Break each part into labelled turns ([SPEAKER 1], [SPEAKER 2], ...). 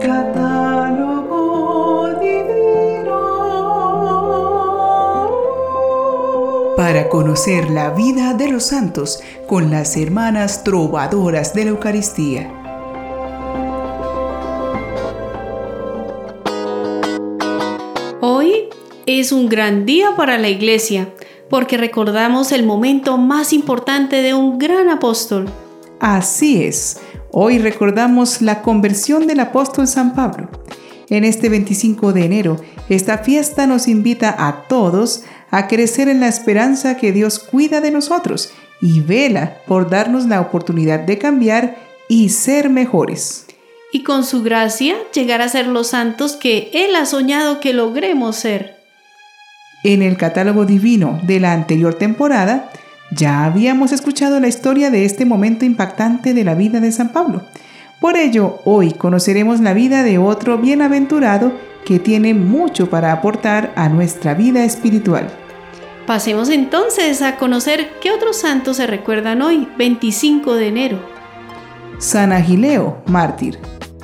[SPEAKER 1] Catálogo divino. Para conocer la vida de los santos con las hermanas trovadoras de la Eucaristía.
[SPEAKER 2] Hoy es un gran día para la iglesia porque recordamos el momento más importante de un gran apóstol.
[SPEAKER 1] Así es, hoy recordamos la conversión del apóstol San Pablo. En este 25 de enero, esta fiesta nos invita a todos a crecer en la esperanza que Dios cuida de nosotros y vela por darnos la oportunidad de cambiar y ser mejores.
[SPEAKER 2] Y con su gracia llegar a ser los santos que Él ha soñado que logremos ser.
[SPEAKER 1] En el catálogo divino de la anterior temporada, ya habíamos escuchado la historia de este momento impactante de la vida de San Pablo. Por ello, hoy conoceremos la vida de otro bienaventurado que tiene mucho para aportar a nuestra vida espiritual.
[SPEAKER 2] Pasemos entonces a conocer qué otros santos se recuerdan hoy, 25 de enero.
[SPEAKER 1] San Agileo, mártir.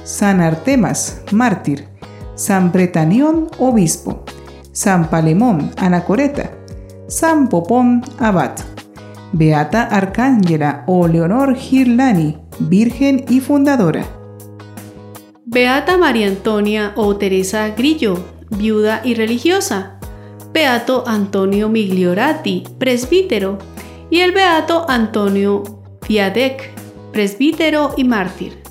[SPEAKER 1] San Artemas, mártir. San Bretanión, obispo. San Palemón, anacoreta, San Popón, abad, Beata Arcángela o Leonor Girlani, virgen y fundadora.
[SPEAKER 2] Beata María Antonia o Teresa Grillo, viuda y religiosa. Beato Antonio Migliorati, presbítero. Y el Beato Antonio Fiadec, presbítero y mártir.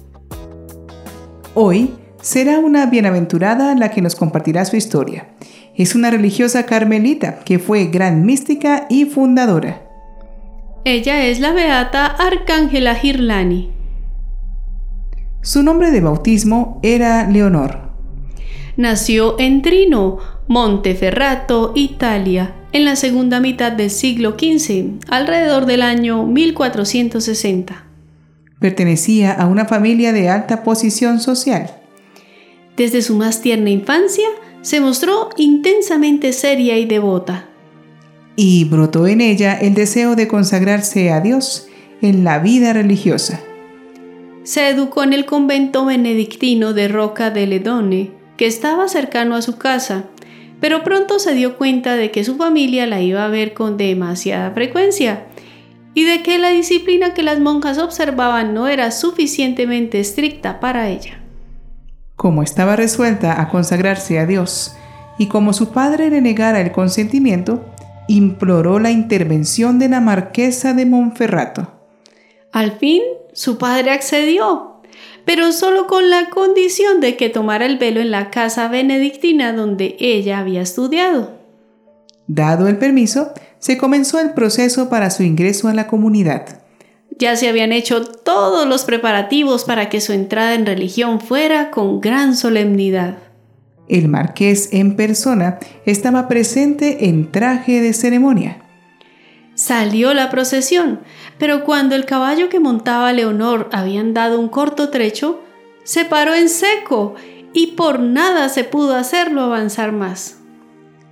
[SPEAKER 1] Hoy será una bienaventurada la que nos compartirá su historia es una religiosa carmelita que fue gran mística y fundadora.
[SPEAKER 2] Ella es la beata Arcángela Girlani.
[SPEAKER 1] Su nombre de bautismo era Leonor.
[SPEAKER 2] Nació en Trino, Monteferrato, Italia, en la segunda mitad del siglo XV, alrededor del año 1460.
[SPEAKER 1] Pertenecía a una familia de alta posición social.
[SPEAKER 2] Desde su más tierna infancia, se mostró intensamente seria y devota.
[SPEAKER 1] Y brotó en ella el deseo de consagrarse a Dios en la vida religiosa.
[SPEAKER 2] Se educó en el convento benedictino de Roca de Ledone, que estaba cercano a su casa, pero pronto se dio cuenta de que su familia la iba a ver con demasiada frecuencia y de que la disciplina que las monjas observaban no era suficientemente estricta para ella.
[SPEAKER 1] Como estaba resuelta a consagrarse a Dios y como su padre le negara el consentimiento, imploró la intervención de la marquesa de Monferrato.
[SPEAKER 2] Al fin, su padre accedió, pero solo con la condición de que tomara el velo en la casa benedictina donde ella había estudiado.
[SPEAKER 1] Dado el permiso, se comenzó el proceso para su ingreso a la comunidad.
[SPEAKER 2] Ya se habían hecho todos los preparativos para que su entrada en religión fuera con gran solemnidad.
[SPEAKER 1] El marqués en persona estaba presente en traje de ceremonia.
[SPEAKER 2] Salió la procesión, pero cuando el caballo que montaba Leonor habían dado un corto trecho, se paró en seco y por nada se pudo hacerlo avanzar más.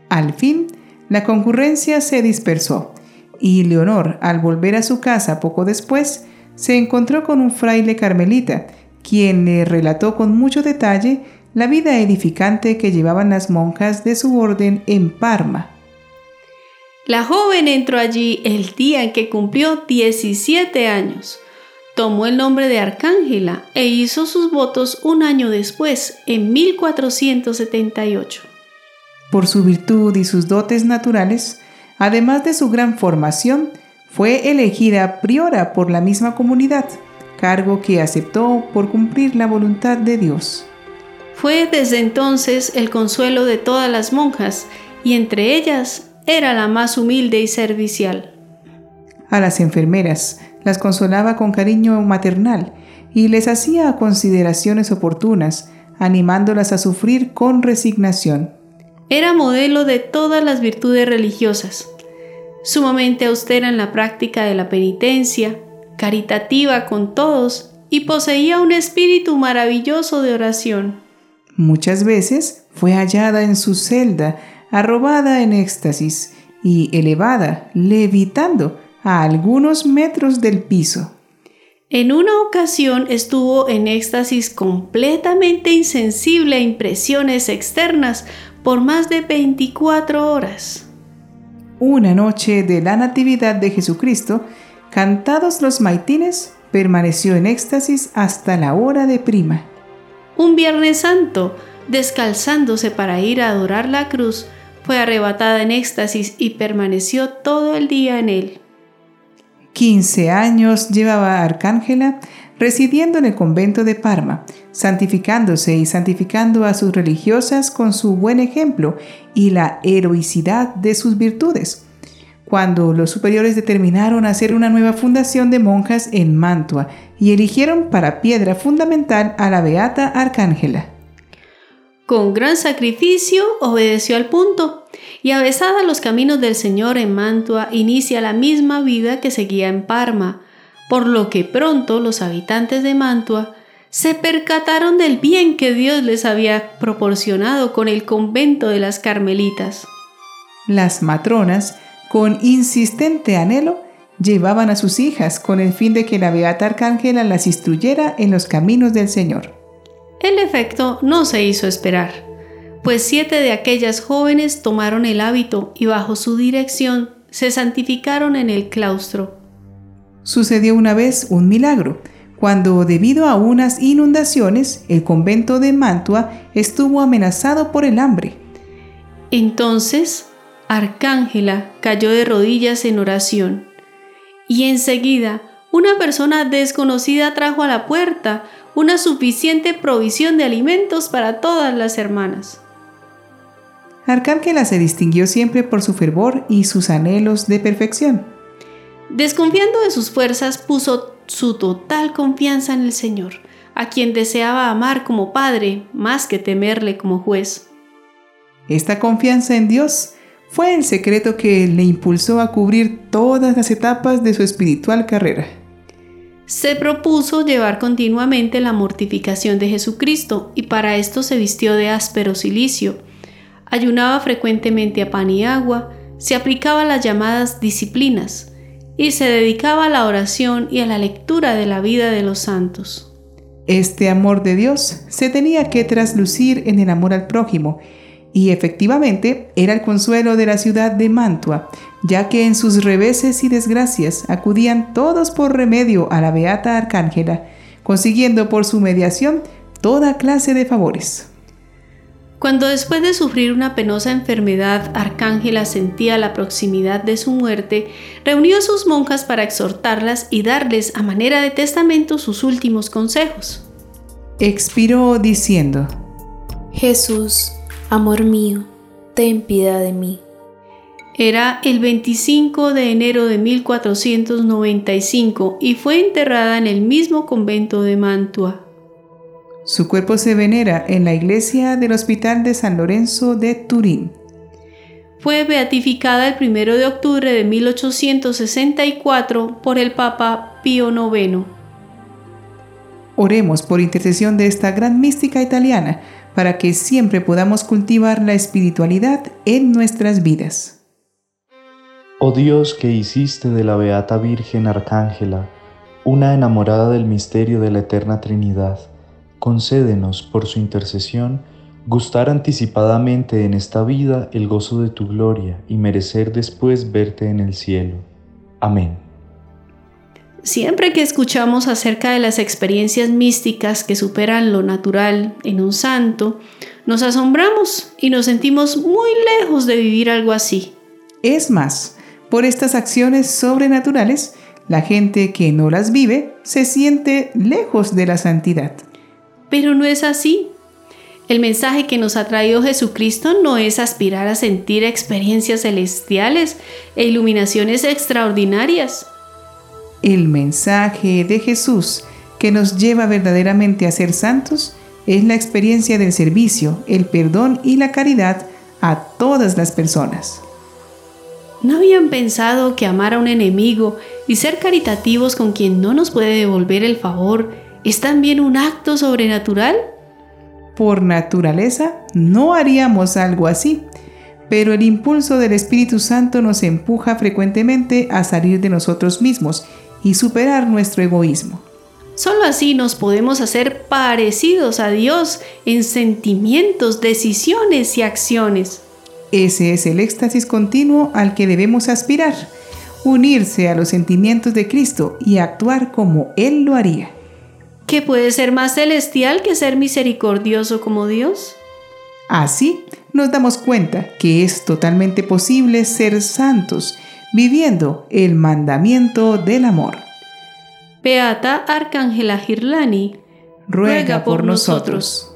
[SPEAKER 1] Al fin, la concurrencia se dispersó y Leonor, al volver a su casa poco después, se encontró con un fraile carmelita, quien le relató con mucho detalle la vida edificante que llevaban las monjas de su orden en Parma.
[SPEAKER 2] La joven entró allí el día en que cumplió 17 años. Tomó el nombre de Arcángela e hizo sus votos un año después, en 1478.
[SPEAKER 1] Por su virtud y sus dotes naturales, Además de su gran formación, fue elegida priora por la misma comunidad, cargo que aceptó por cumplir la voluntad de Dios.
[SPEAKER 2] Fue desde entonces el consuelo de todas las monjas, y entre ellas era la más humilde y servicial.
[SPEAKER 1] A las enfermeras las consolaba con cariño maternal y les hacía consideraciones oportunas, animándolas a sufrir con resignación.
[SPEAKER 2] Era modelo de todas las virtudes religiosas, sumamente austera en la práctica de la penitencia, caritativa con todos y poseía un espíritu maravilloso de oración.
[SPEAKER 1] Muchas veces fue hallada en su celda, arrobada en éxtasis y elevada, levitando a algunos metros del piso.
[SPEAKER 2] En una ocasión estuvo en éxtasis completamente insensible a impresiones externas por más de 24 horas.
[SPEAKER 1] Una noche de la Natividad de Jesucristo, cantados los maitines, permaneció en éxtasis hasta la hora de prima.
[SPEAKER 2] Un Viernes Santo, descalzándose para ir a adorar la cruz, fue arrebatada en éxtasis y permaneció todo el día en él.
[SPEAKER 1] 15 años llevaba Arcángela residiendo en el convento de Parma, santificándose y santificando a sus religiosas con su buen ejemplo y la heroicidad de sus virtudes. Cuando los superiores determinaron hacer una nueva fundación de monjas en Mantua y eligieron para piedra fundamental a la beata Arcángela.
[SPEAKER 2] Con gran sacrificio obedeció al punto y avesada los caminos del Señor en Mantua inicia la misma vida que seguía en Parma, por lo que pronto los habitantes de Mantua se percataron del bien que Dios les había proporcionado con el convento de las Carmelitas.
[SPEAKER 1] Las matronas, con insistente anhelo, llevaban a sus hijas con el fin de que la Beata Arcángela las instruyera en los caminos del Señor.
[SPEAKER 2] El efecto no se hizo esperar, pues siete de aquellas jóvenes tomaron el hábito y bajo su dirección se santificaron en el claustro.
[SPEAKER 1] Sucedió una vez un milagro, cuando debido a unas inundaciones el convento de Mantua estuvo amenazado por el hambre.
[SPEAKER 2] Entonces, Arcángela cayó de rodillas en oración, y enseguida una persona desconocida trajo a la puerta una suficiente provisión de alimentos para todas las hermanas.
[SPEAKER 1] Arcángela se distinguió siempre por su fervor y sus anhelos de perfección.
[SPEAKER 2] Desconfiando de sus fuerzas, puso su total confianza en el Señor, a quien deseaba amar como Padre más que temerle como juez.
[SPEAKER 1] Esta confianza en Dios fue el secreto que le impulsó a cubrir todas las etapas de su espiritual carrera
[SPEAKER 2] se propuso llevar continuamente la mortificación de Jesucristo y para esto se vistió de áspero silicio. Ayunaba frecuentemente a pan y agua, se aplicaba las llamadas disciplinas y se dedicaba a la oración y a la lectura de la vida de los santos.
[SPEAKER 1] Este amor de Dios se tenía que traslucir en el amor al prójimo y efectivamente era el consuelo de la ciudad de Mantua, ya que en sus reveses y desgracias acudían todos por remedio a la beata Arcángela, consiguiendo por su mediación toda clase de favores.
[SPEAKER 2] Cuando después de sufrir una penosa enfermedad, Arcángela sentía la proximidad de su muerte, reunió a sus monjas para exhortarlas y darles a manera de testamento sus últimos consejos.
[SPEAKER 1] Expiró diciendo,
[SPEAKER 3] Jesús, Amor mío, ten piedad de mí.
[SPEAKER 2] Era el 25 de enero de 1495 y fue enterrada en el mismo convento de Mantua.
[SPEAKER 1] Su cuerpo se venera en la iglesia del Hospital de San Lorenzo de Turín.
[SPEAKER 2] Fue beatificada el 1 de octubre de 1864 por el Papa Pío IX.
[SPEAKER 1] Oremos por intercesión de esta gran mística italiana para que siempre podamos cultivar la espiritualidad en nuestras vidas.
[SPEAKER 4] Oh Dios que hiciste de la Beata Virgen Arcángela una enamorada del misterio de la Eterna Trinidad, concédenos por su intercesión gustar anticipadamente en esta vida el gozo de tu gloria y merecer después verte en el cielo. Amén.
[SPEAKER 2] Siempre que escuchamos acerca de las experiencias místicas que superan lo natural en un santo, nos asombramos y nos sentimos muy lejos de vivir algo así.
[SPEAKER 1] Es más, por estas acciones sobrenaturales, la gente que no las vive se siente lejos de la santidad.
[SPEAKER 2] Pero no es así. El mensaje que nos ha traído Jesucristo no es aspirar a sentir experiencias celestiales e iluminaciones extraordinarias.
[SPEAKER 1] El mensaje de Jesús que nos lleva verdaderamente a ser santos es la experiencia del servicio, el perdón y la caridad a todas las personas.
[SPEAKER 2] ¿No habían pensado que amar a un enemigo y ser caritativos con quien no nos puede devolver el favor es también un acto sobrenatural?
[SPEAKER 1] Por naturaleza, no haríamos algo así, pero el impulso del Espíritu Santo nos empuja frecuentemente a salir de nosotros mismos y superar nuestro egoísmo.
[SPEAKER 2] Solo así nos podemos hacer parecidos a Dios en sentimientos, decisiones y acciones.
[SPEAKER 1] Ese es el éxtasis continuo al que debemos aspirar, unirse a los sentimientos de Cristo y actuar como Él lo haría.
[SPEAKER 2] ¿Qué puede ser más celestial que ser misericordioso como Dios?
[SPEAKER 1] Así nos damos cuenta que es totalmente posible ser santos, viviendo el mandamiento del amor.
[SPEAKER 2] Beata Arcángela Girlani,
[SPEAKER 1] ruega por nosotros.